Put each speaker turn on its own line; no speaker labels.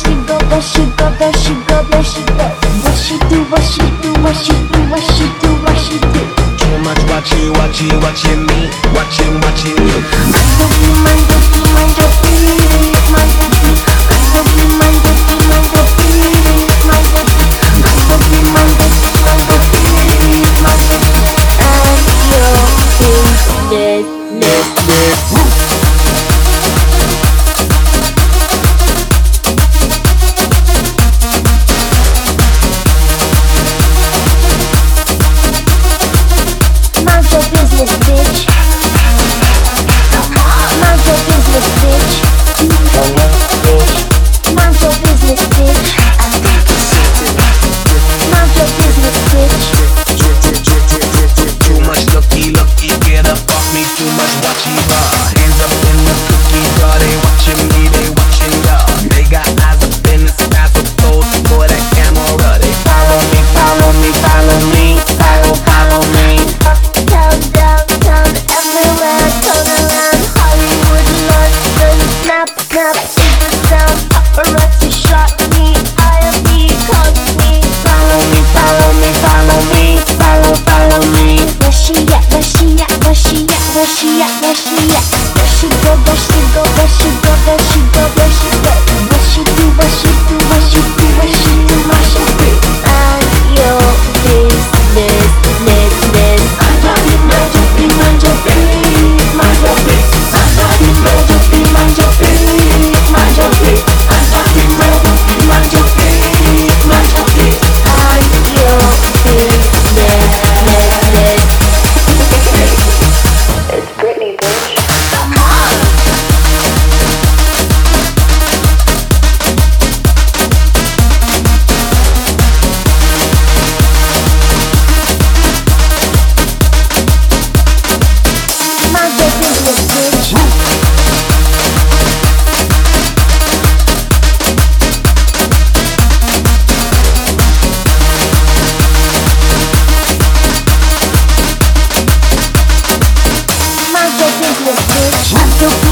she go, Where she go, Where she go, Where she go. What she do, what she do, what she do, what she do, what she do.
Too much watching, watching, watching me, watching, watching you.
don't mando, mando, mando, mando, mando, mando, mando, mando, mando, mind. and you're dead, dead, dead. Russia, Russia, Russia, Russia, go, Russia, go, Russia, go. to